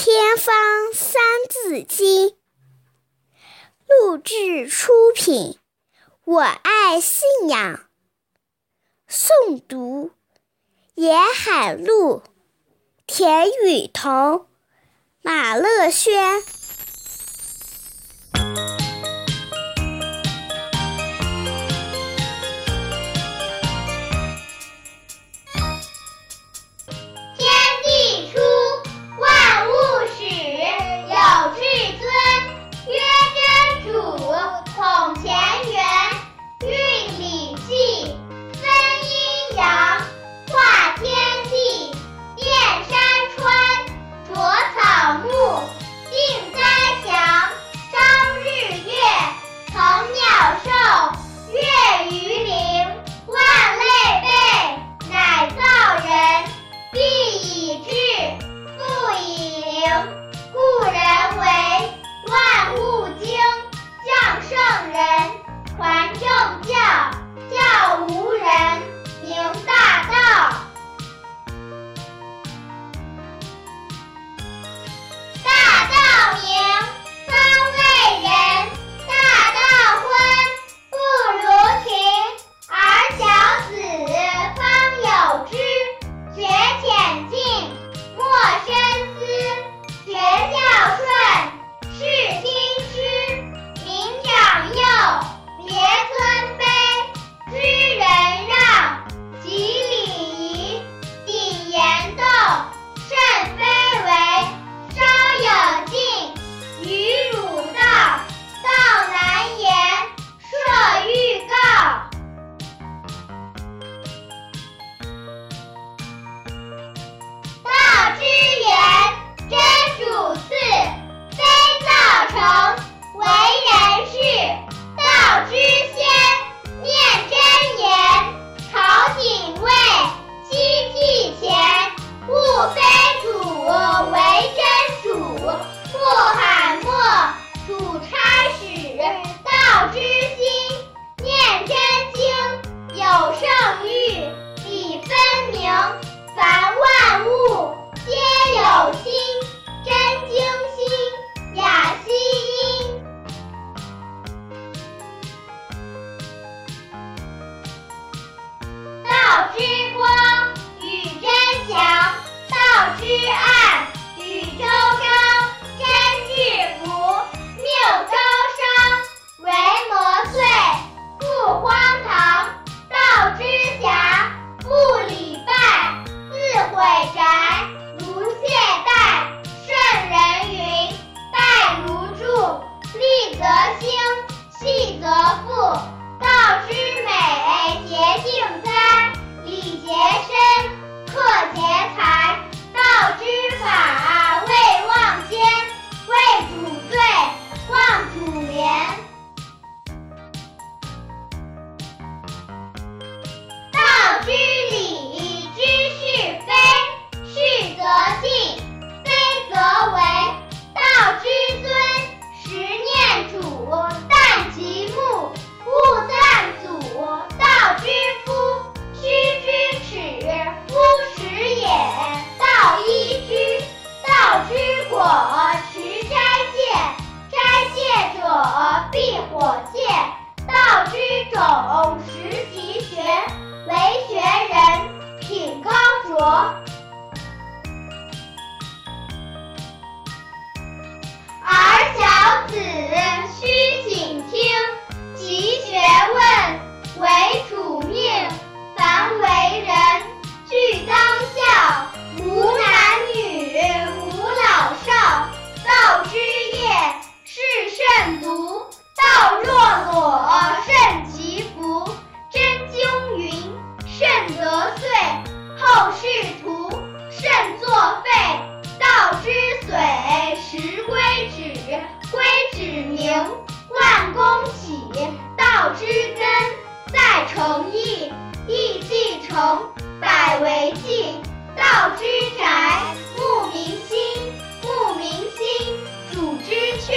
天方三字经》录制出品，我爱信仰。诵读：沿海路、田雨桐、马乐轩。诚易易继诚，百为信。道之宅，慕民心。慕民心，主之阙。